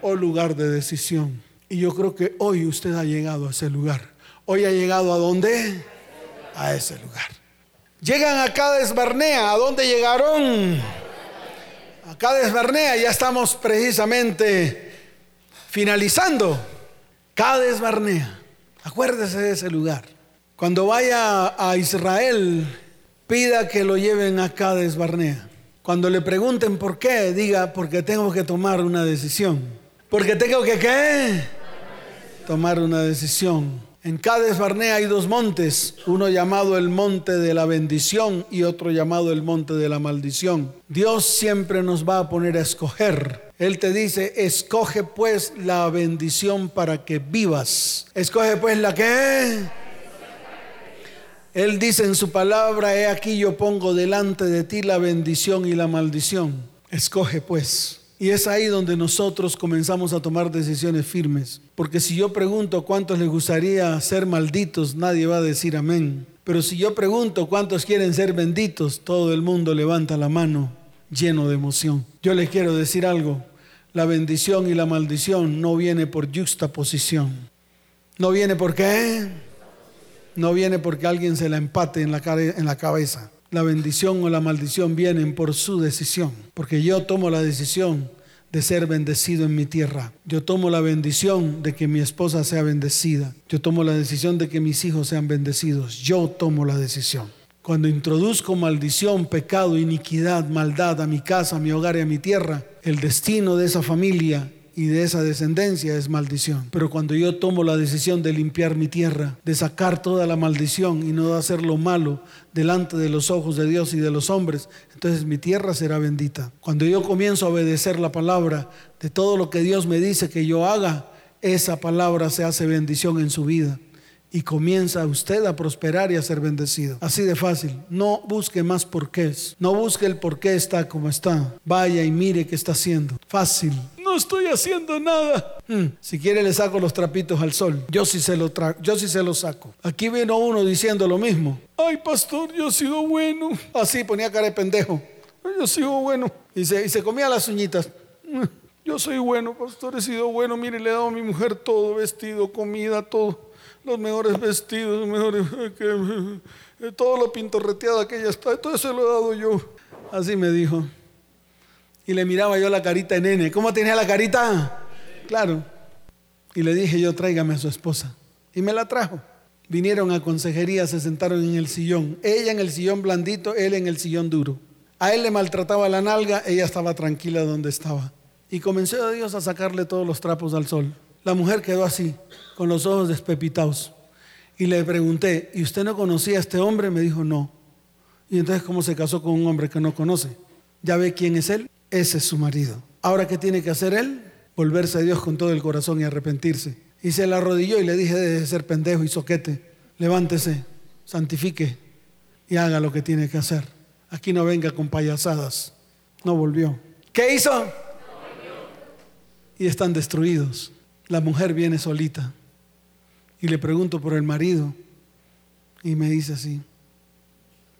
O lugar de decisión. Y yo creo que hoy usted ha llegado a ese lugar. Hoy ha llegado a dónde? A ese lugar. Llegan a Cades Barnea. ¿A dónde llegaron? A Cades Barnea. Ya estamos precisamente finalizando. Cades Barnea. Acuérdese de ese lugar. Cuando vaya a Israel, pida que lo lleven a Cades Barnea. Cuando le pregunten por qué, diga, porque tengo que tomar una decisión. Porque tengo que qué? Tomar una decisión. En Cades Barnea hay dos montes, uno llamado el monte de la bendición y otro llamado el monte de la maldición. Dios siempre nos va a poner a escoger. Él te dice, escoge pues la bendición para que vivas. Escoge pues la que... Él dice en su palabra, he aquí yo pongo delante de ti la bendición y la maldición. Escoge pues. Y es ahí donde nosotros comenzamos a tomar decisiones firmes. Porque si yo pregunto cuántos les gustaría ser malditos, nadie va a decir amén. Pero si yo pregunto cuántos quieren ser benditos, todo el mundo levanta la mano lleno de emoción. Yo les quiero decir algo. La bendición y la maldición no viene por juxtaposición. No viene por qué. No viene porque alguien se la empate en la, en la cabeza la bendición o la maldición vienen por su decisión, porque yo tomo la decisión de ser bendecido en mi tierra. Yo tomo la bendición de que mi esposa sea bendecida. Yo tomo la decisión de que mis hijos sean bendecidos. Yo tomo la decisión. Cuando introduzco maldición, pecado, iniquidad, maldad a mi casa, a mi hogar y a mi tierra, el destino de esa familia y de esa descendencia es maldición. Pero cuando yo tomo la decisión de limpiar mi tierra, de sacar toda la maldición y no de hacer lo malo delante de los ojos de Dios y de los hombres, entonces mi tierra será bendita. Cuando yo comienzo a obedecer la palabra de todo lo que Dios me dice que yo haga, esa palabra se hace bendición en su vida y comienza usted a prosperar y a ser bendecido. Así de fácil. No busque más porqués. No busque el por qué está como está. Vaya y mire qué está haciendo. Fácil estoy haciendo nada. Hmm, si quiere le saco los trapitos al sol. Yo sí se lo yo sí se los saco. Aquí vino uno diciendo lo mismo. Ay, pastor, yo he sido bueno. Así ponía cara de pendejo. Yo sigo bueno. Y se, y se comía las uñitas. Hmm, yo soy bueno, pastor, he sido bueno. Mire, le he dado a mi mujer todo, vestido, comida, todo. Los mejores vestidos, los mejores... Todo lo pintorreteada que ella está. Todo eso lo he dado yo. Así me dijo. Y le miraba yo la carita de nene. ¿Cómo tenía la carita? Claro. Y le dije yo, tráigame a su esposa. Y me la trajo. Vinieron a consejería, se sentaron en el sillón. Ella en el sillón blandito, él en el sillón duro. A él le maltrataba la nalga, ella estaba tranquila donde estaba. Y comenzó Dios a sacarle todos los trapos al sol. La mujer quedó así, con los ojos despepitados. Y le pregunté, ¿y usted no conocía a este hombre? Me dijo, no. Y entonces, ¿cómo se casó con un hombre que no conoce? ¿Ya ve quién es él? Ese es su marido. Ahora, ¿qué tiene que hacer él? Volverse a Dios con todo el corazón y arrepentirse. Y se le arrodilló y le dije, de ser pendejo y soquete. Levántese, santifique y haga lo que tiene que hacer. Aquí no venga con payasadas. No volvió. ¿Qué hizo? Y están destruidos. La mujer viene solita. Y le pregunto por el marido. Y me dice así,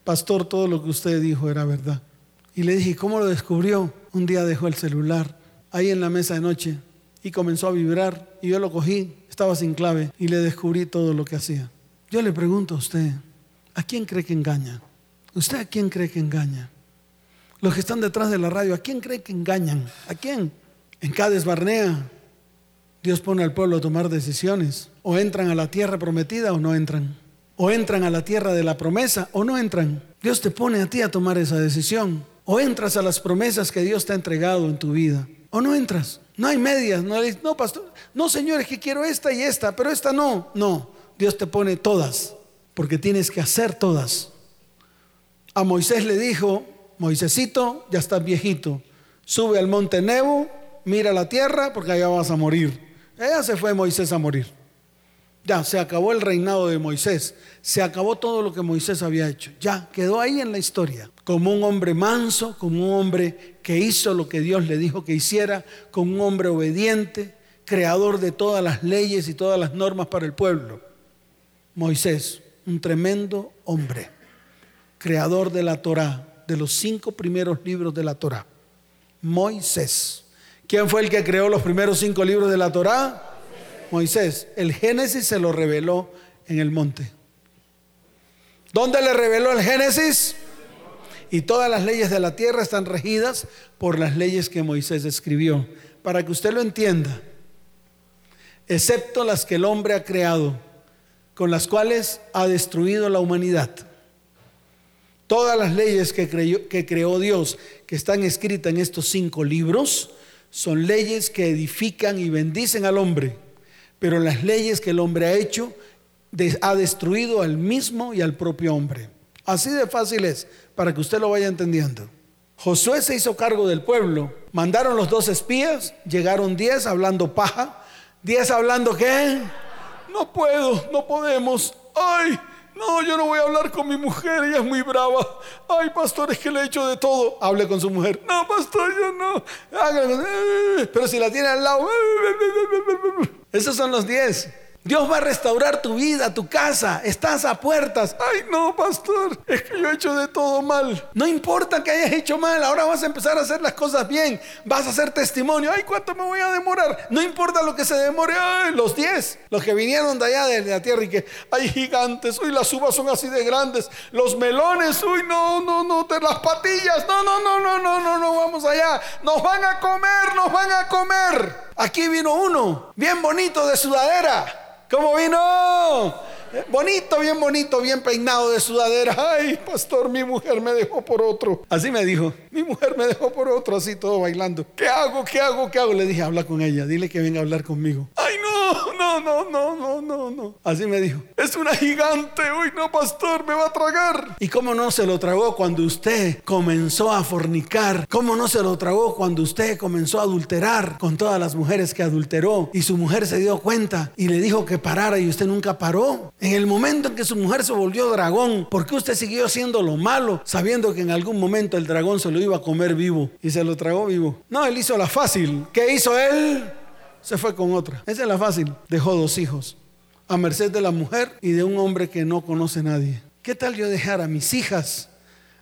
pastor, todo lo que usted dijo era verdad. Y le dije, ¿cómo lo descubrió? Un día dejó el celular ahí en la mesa de noche y comenzó a vibrar y yo lo cogí, estaba sin clave y le descubrí todo lo que hacía. Yo le pregunto a usted, ¿a quién cree que engaña? ¿Usted a quién cree que engaña? Los que están detrás de la radio, ¿a quién cree que engañan? ¿A quién? En cada Barnea, Dios pone al pueblo a tomar decisiones. O entran a la tierra prometida o no entran. O entran a la tierra de la promesa o no entran. Dios te pone a ti a tomar esa decisión. O entras a las promesas que Dios te ha entregado en tu vida. O no entras. No hay medias. No, no pastor. No, señores, que quiero esta y esta, pero esta no. No. Dios te pone todas. Porque tienes que hacer todas. A Moisés le dijo, Moisésito, ya estás viejito. Sube al monte Nebo, mira la tierra, porque allá vas a morir. Ella se fue Moisés a morir. Ya, se acabó el reinado de Moisés. Se acabó todo lo que Moisés había hecho. Ya, quedó ahí en la historia. Como un hombre manso, como un hombre que hizo lo que Dios le dijo que hiciera, como un hombre obediente, creador de todas las leyes y todas las normas para el pueblo. Moisés, un tremendo hombre, creador de la Torá, de los cinco primeros libros de la Torá. Moisés. ¿Quién fue el que creó los primeros cinco libros de la Torá? Moisés. El Génesis se lo reveló en el monte. ¿Dónde le reveló el Génesis? Y todas las leyes de la tierra están regidas por las leyes que Moisés escribió. Para que usted lo entienda, excepto las que el hombre ha creado, con las cuales ha destruido la humanidad. Todas las leyes que, que creó Dios, que están escritas en estos cinco libros, son leyes que edifican y bendicen al hombre. Pero las leyes que el hombre ha hecho ha destruido al mismo y al propio hombre. Así de fácil es, para que usted lo vaya entendiendo. Josué se hizo cargo del pueblo. Mandaron los dos espías, llegaron diez hablando paja. Diez hablando qué? No puedo, no podemos. Ay, no, yo no voy a hablar con mi mujer, ella es muy brava. Ay, pastor, es que le he hecho de todo. Hable con su mujer. No, pastor, yo no. Pero si la tiene al lado. Esos son los diez. Dios va a restaurar tu vida, tu casa. Estás a puertas. Ay, no, pastor. Es que yo he hecho de todo mal. No importa que hayas hecho mal. Ahora vas a empezar a hacer las cosas bien. Vas a hacer testimonio. Ay, ¿cuánto me voy a demorar? No importa lo que se demore. Ay, los diez. Los que vinieron de allá de la tierra y que hay gigantes. Uy, las uvas son así de grandes. Los melones. Uy, no, no, no. De las patillas. No, no, no, no, no, no, no. Vamos allá. Nos van a comer, nos van a comer. Aquí vino uno. Bien bonito de sudadera. ¿Cómo vino? Bonito, bien bonito, bien peinado de sudadera. Ay, pastor, mi mujer me dejó por otro. Así me dijo, mi mujer me dejó por otro, así todo bailando. ¿Qué hago? ¿Qué hago? ¿Qué hago? Le dije, habla con ella, dile que venga a hablar conmigo. Ay, no, no, no, no, no, no, no. Así me dijo, es una gigante. Uy, no, pastor, me va a tragar. ¿Y cómo no se lo tragó cuando usted comenzó a fornicar? ¿Cómo no se lo tragó cuando usted comenzó a adulterar con todas las mujeres que adulteró? Y su mujer se dio cuenta y le dijo que parara y usted nunca paró. En el momento en que su mujer se volvió dragón, ¿por qué usted siguió haciendo lo malo sabiendo que en algún momento el dragón se lo iba a comer vivo y se lo tragó vivo? No, él hizo la fácil. ¿Qué hizo él? Se fue con otra. Esa es la fácil. Dejó dos hijos a merced de la mujer y de un hombre que no conoce a nadie. ¿Qué tal yo dejar a mis hijas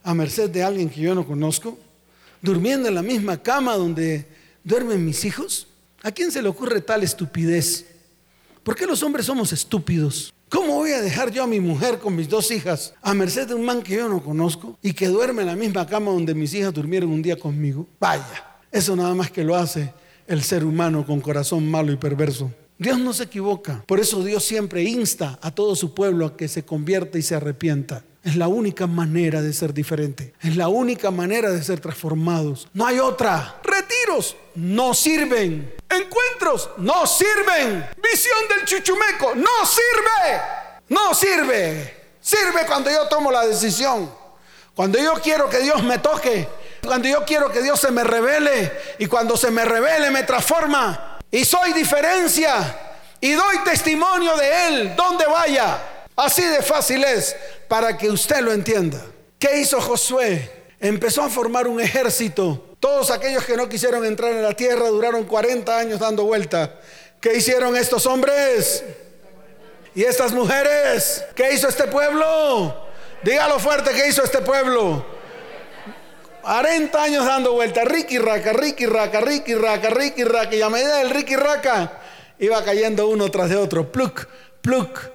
a merced de alguien que yo no conozco? Durmiendo en la misma cama donde duermen mis hijos. ¿A quién se le ocurre tal estupidez? ¿Por qué los hombres somos estúpidos? ¿Cómo voy a dejar yo a mi mujer con mis dos hijas a merced de un man que yo no conozco y que duerme en la misma cama donde mis hijas durmieron un día conmigo? Vaya, eso nada más que lo hace el ser humano con corazón malo y perverso. Dios no se equivoca, por eso Dios siempre insta a todo su pueblo a que se convierta y se arrepienta. Es la única manera de ser diferente. Es la única manera de ser transformados. No hay otra. No sirven. Encuentros no sirven. Visión del chuchumeco no sirve. No sirve. Sirve cuando yo tomo la decisión. Cuando yo quiero que Dios me toque. Cuando yo quiero que Dios se me revele. Y cuando se me revele me transforma. Y soy diferencia. Y doy testimonio de Él donde vaya. Así de fácil es para que usted lo entienda. ¿Qué hizo Josué? Empezó a formar un ejército. Todos aquellos que no quisieron entrar en la tierra duraron 40 años dando vuelta. ¿Qué hicieron estos hombres? ¿Y estas mujeres? ¿Qué hizo este pueblo? Dígalo fuerte, ¿qué hizo este pueblo? 40 años dando vuelta, Ricky Raca, Ricky Raca, Ricky Raca, Ricky Raca, y a medida del Ricky Raca iba cayendo uno tras de otro, pluk, pluk,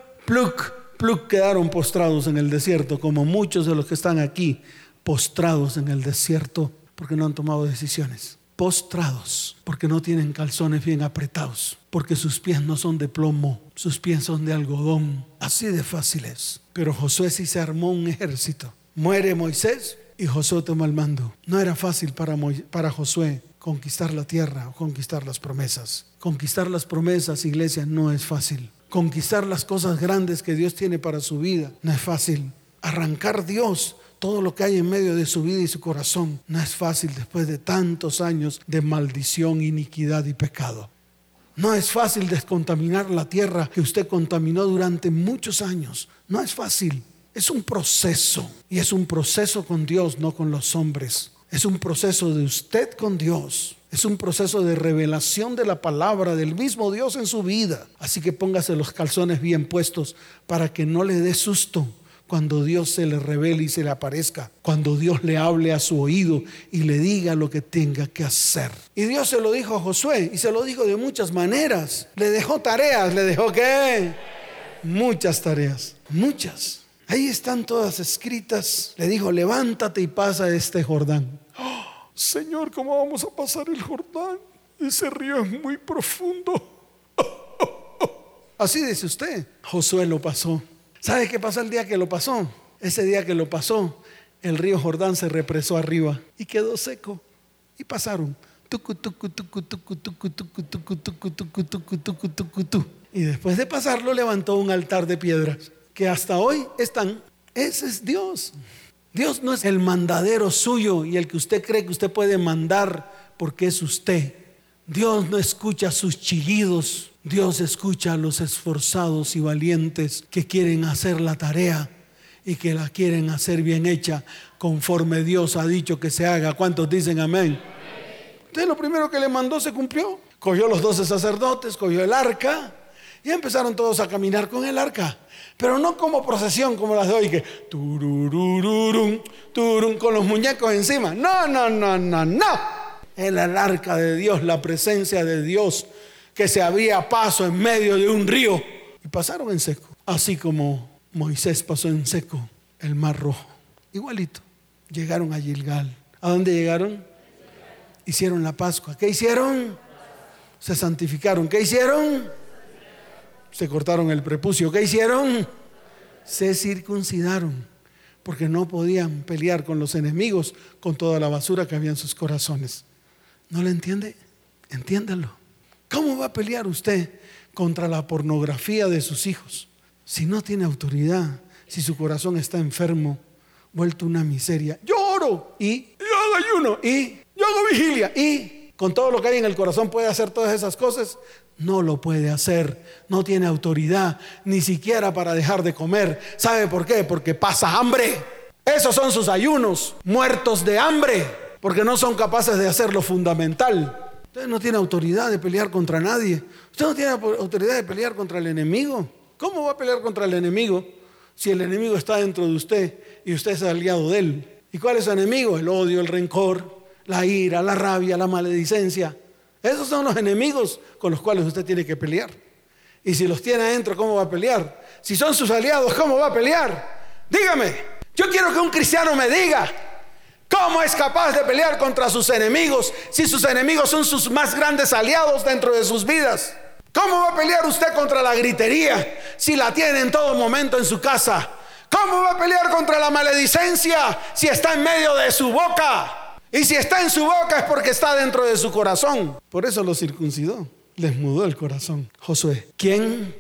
pluk, quedaron postrados en el desierto, como muchos de los que están aquí, postrados en el desierto porque no han tomado decisiones. Postrados porque no tienen calzones bien apretados, porque sus pies no son de plomo, sus pies son de algodón. Así de fáciles. Pero Josué sí se armó un ejército. Muere Moisés y Josué toma el mando. No era fácil para, para Josué conquistar la tierra o conquistar las promesas. Conquistar las promesas, iglesia, no es fácil conquistar las cosas grandes que Dios tiene para su vida. No es fácil. Arrancar Dios todo lo que hay en medio de su vida y su corazón. No es fácil después de tantos años de maldición, iniquidad y pecado. No es fácil descontaminar la tierra que usted contaminó durante muchos años. No es fácil. Es un proceso. Y es un proceso con Dios, no con los hombres. Es un proceso de usted con Dios. Es un proceso de revelación de la palabra del mismo Dios en su vida. Así que póngase los calzones bien puestos para que no le dé susto cuando Dios se le revele y se le aparezca, cuando Dios le hable a su oído y le diga lo que tenga que hacer. Y Dios se lo dijo a Josué y se lo dijo de muchas maneras. Le dejó tareas, le dejó qué? Muchas tareas, muchas. Ahí están todas escritas. Le dijo, levántate y pasa este Jordán. Señor, ¿cómo vamos a pasar el Jordán? Ese río es muy profundo. Así dice usted. Josué lo pasó. ¿Sabe qué pasó el día que lo pasó? Ese día que lo pasó, el río Jordán se represó arriba y quedó seco. Y pasaron. Y después de pasarlo levantó un altar de piedras que hasta hoy están. Ese es Dios. Dios no es el mandadero suyo y el que usted cree que usted puede mandar porque es usted. Dios no escucha sus chillidos. Dios escucha a los esforzados y valientes que quieren hacer la tarea y que la quieren hacer bien hecha conforme Dios ha dicho que se haga. ¿Cuántos dicen amén? Entonces lo primero que le mandó se cumplió. Cogió los doce sacerdotes, cogió el arca y empezaron todos a caminar con el arca. Pero no como procesión como las de hoy, que turururum, turum, con los muñecos encima. No, no, no, no, no. Era el arca de Dios, la presencia de Dios, que se había paso en medio de un río. Y pasaron en seco. Así como Moisés pasó en seco el mar rojo. Igualito. Llegaron a Gilgal. ¿A dónde llegaron? Hicieron la Pascua. ¿Qué hicieron? Se santificaron. ¿Qué hicieron? se cortaron el prepucio. ¿Qué hicieron? Se circuncidaron, porque no podían pelear con los enemigos con toda la basura que había en sus corazones. ¿No lo entiende? Entiéndalo. ¿Cómo va a pelear usted contra la pornografía de sus hijos si no tiene autoridad, si su corazón está enfermo, vuelto una miseria? Yo oro y yo hago ayuno y yo hago vigilia y con todo lo que hay en el corazón puede hacer todas esas cosas no lo puede hacer, no tiene autoridad ni siquiera para dejar de comer. ¿Sabe por qué? Porque pasa hambre. Esos son sus ayunos, muertos de hambre, porque no son capaces de hacer lo fundamental. Usted no tiene autoridad de pelear contra nadie. Usted no tiene autoridad de pelear contra el enemigo. ¿Cómo va a pelear contra el enemigo si el enemigo está dentro de usted y usted es aliado de él? ¿Y cuál es su enemigo? El odio, el rencor, la ira, la rabia, la maledicencia. Esos son los enemigos con los cuales usted tiene que pelear. Y si los tiene adentro, ¿cómo va a pelear? Si son sus aliados, ¿cómo va a pelear? Dígame, yo quiero que un cristiano me diga, ¿cómo es capaz de pelear contra sus enemigos si sus enemigos son sus más grandes aliados dentro de sus vidas? ¿Cómo va a pelear usted contra la gritería si la tiene en todo momento en su casa? ¿Cómo va a pelear contra la maledicencia si está en medio de su boca? Y si está en su boca es porque está dentro de su corazón. Por eso lo circuncidó. Les mudó el corazón. Josué, ¿quién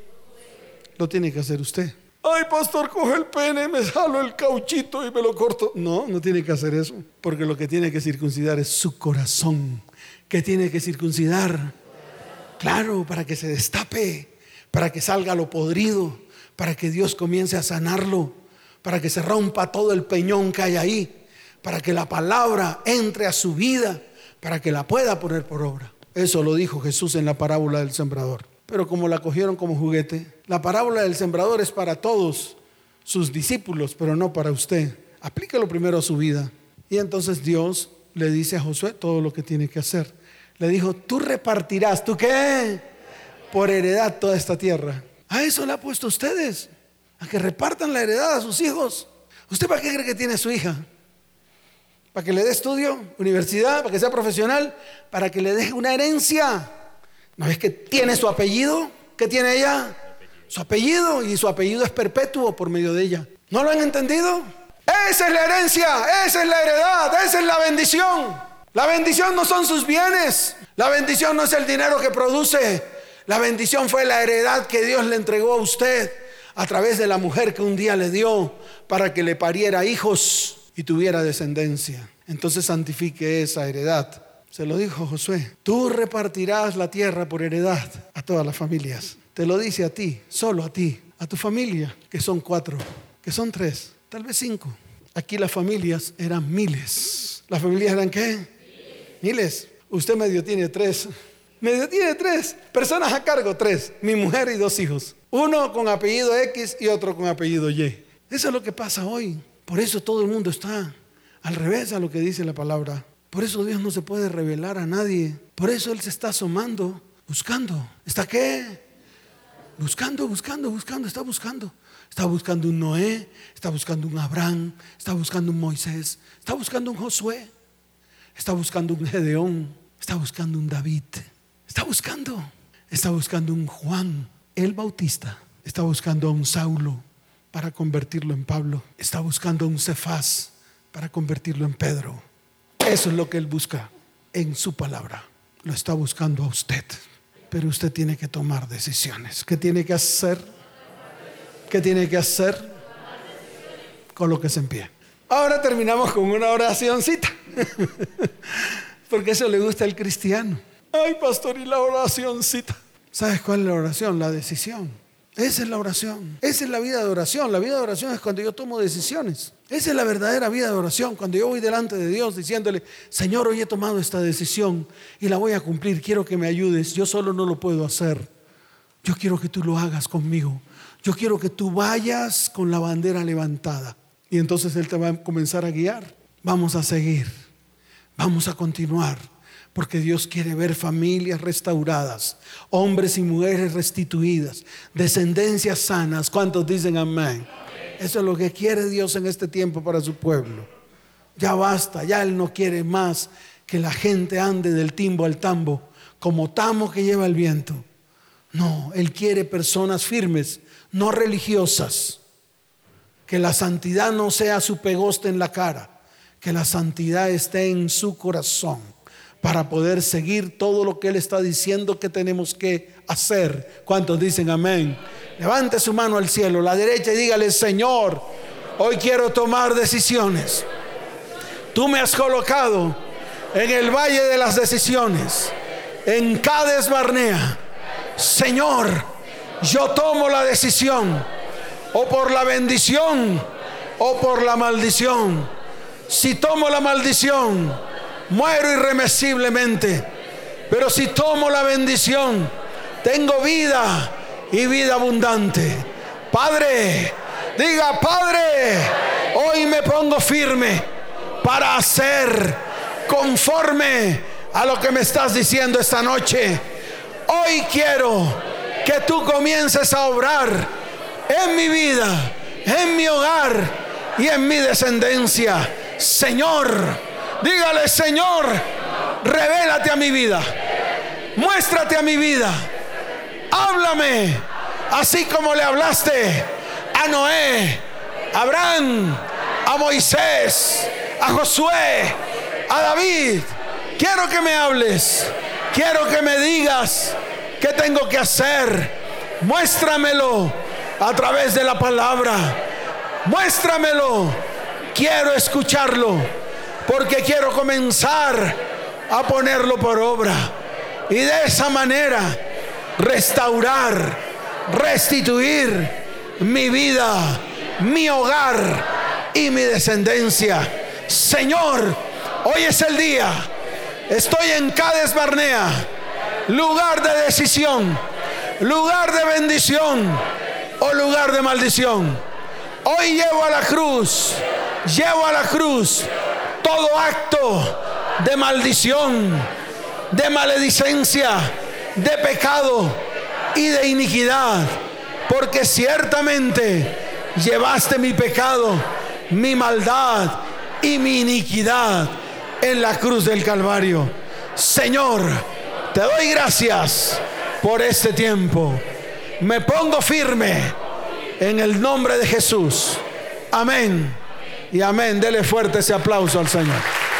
lo tiene que hacer usted? Ay, pastor, coge el pene, me salo el cauchito y me lo corto. No, no tiene que hacer eso. Porque lo que tiene que circuncidar es su corazón. ¿Qué tiene que circuncidar? Claro, para que se destape, para que salga lo podrido, para que Dios comience a sanarlo, para que se rompa todo el peñón que hay ahí para que la palabra entre a su vida, para que la pueda poner por obra. Eso lo dijo Jesús en la parábola del sembrador. Pero como la cogieron como juguete, la parábola del sembrador es para todos sus discípulos, pero no para usted. Aplíquelo primero a su vida. Y entonces Dios le dice a Josué todo lo que tiene que hacer. Le dijo, tú repartirás, ¿tú qué? Por heredad toda esta tierra. A eso le ha puesto ustedes, a que repartan la heredad a sus hijos. ¿Usted para qué cree que tiene su hija? para que le dé estudio, universidad, para que sea profesional, para que le deje una herencia. ¿No es que tiene su apellido? ¿Qué tiene ella? Su apellido y su apellido es perpetuo por medio de ella. ¿No lo han entendido? Esa es la herencia, esa es la heredad, esa es la bendición. La bendición no son sus bienes, la bendición no es el dinero que produce, la bendición fue la heredad que Dios le entregó a usted a través de la mujer que un día le dio para que le pariera hijos y tuviera descendencia. Entonces santifique esa heredad. Se lo dijo Josué, tú repartirás la tierra por heredad a todas las familias. Te lo dice a ti, solo a ti, a tu familia, que son cuatro, que son tres, tal vez cinco. Aquí las familias eran miles. ¿Las familias eran qué? Miles. Usted medio tiene tres. Medio tiene tres. Personas a cargo, tres. Mi mujer y dos hijos. Uno con apellido X y otro con apellido Y. Eso es lo que pasa hoy. Por eso todo el mundo está al revés a lo que dice la palabra. Por eso Dios no se puede revelar a nadie. Por eso Él se está asomando, buscando. ¿Está qué? Buscando, buscando, buscando, está buscando. Está buscando un Noé, está buscando un Abraham, está buscando un Moisés, está buscando un Josué, está buscando un Gedeón, está buscando un David, está buscando, está buscando un Juan, el Bautista, está buscando a un Saulo para convertirlo en Pablo, está buscando a un Cefás para convertirlo en Pedro. Eso es lo que él busca en su palabra. Lo está buscando a usted. Pero usted tiene que tomar decisiones. ¿Qué tiene que hacer? ¿Qué tiene que hacer? Con lo que se en pie. Ahora terminamos con una oracióncita. Porque eso le gusta al cristiano. Ay, pastor, y la oracióncita. ¿Sabes cuál es la oración? La decisión. Esa es la oración. Esa es la vida de oración. La vida de oración es cuando yo tomo decisiones. Esa es la verdadera vida de oración. Cuando yo voy delante de Dios diciéndole, Señor, hoy he tomado esta decisión y la voy a cumplir. Quiero que me ayudes. Yo solo no lo puedo hacer. Yo quiero que tú lo hagas conmigo. Yo quiero que tú vayas con la bandera levantada. Y entonces Él te va a comenzar a guiar. Vamos a seguir. Vamos a continuar. Porque Dios quiere ver familias restauradas, hombres y mujeres restituidas, descendencias sanas. ¿Cuántos dicen amén? Eso es lo que quiere Dios en este tiempo para su pueblo. Ya basta, ya Él no quiere más que la gente ande del timbo al tambo, como tamo que lleva el viento. No, Él quiere personas firmes, no religiosas. Que la santidad no sea su pegoste en la cara, que la santidad esté en su corazón para poder seguir todo lo que Él está diciendo que tenemos que hacer. ¿Cuántos dicen amén? Levante su mano al cielo, la derecha, y dígale, Señor, hoy quiero tomar decisiones. Tú me has colocado en el valle de las decisiones, en Cades Barnea. Señor, yo tomo la decisión, o por la bendición, o por la maldición. Si tomo la maldición, muero irremisiblemente. Pero si tomo la bendición, tengo vida y vida abundante. Padre, diga, Padre, hoy me pongo firme para hacer conforme a lo que me estás diciendo esta noche. Hoy quiero que tú comiences a obrar en mi vida, en mi hogar y en mi descendencia. Señor, Dígale, Señor, revélate a mi vida. Muéstrate a mi vida. Háblame, así como le hablaste a Noé, a Abraham, a Moisés, a Josué, a David. Quiero que me hables. Quiero que me digas qué tengo que hacer. Muéstramelo a través de la palabra. Muéstramelo. Quiero escucharlo porque quiero comenzar a ponerlo por obra. Y de esa manera restaurar, restituir mi vida, mi hogar y mi descendencia. Señor, hoy es el día. Estoy en Cades Barnea, lugar de decisión, lugar de bendición o lugar de maldición. Hoy llevo a la cruz, llevo a la cruz todo acto de maldición, de maledicencia, de pecado y de iniquidad. Porque ciertamente llevaste mi pecado, mi maldad y mi iniquidad en la cruz del Calvario. Señor, te doy gracias por este tiempo. Me pongo firme en el nombre de Jesús. Amén y amén. Dele fuerte ese aplauso al Señor.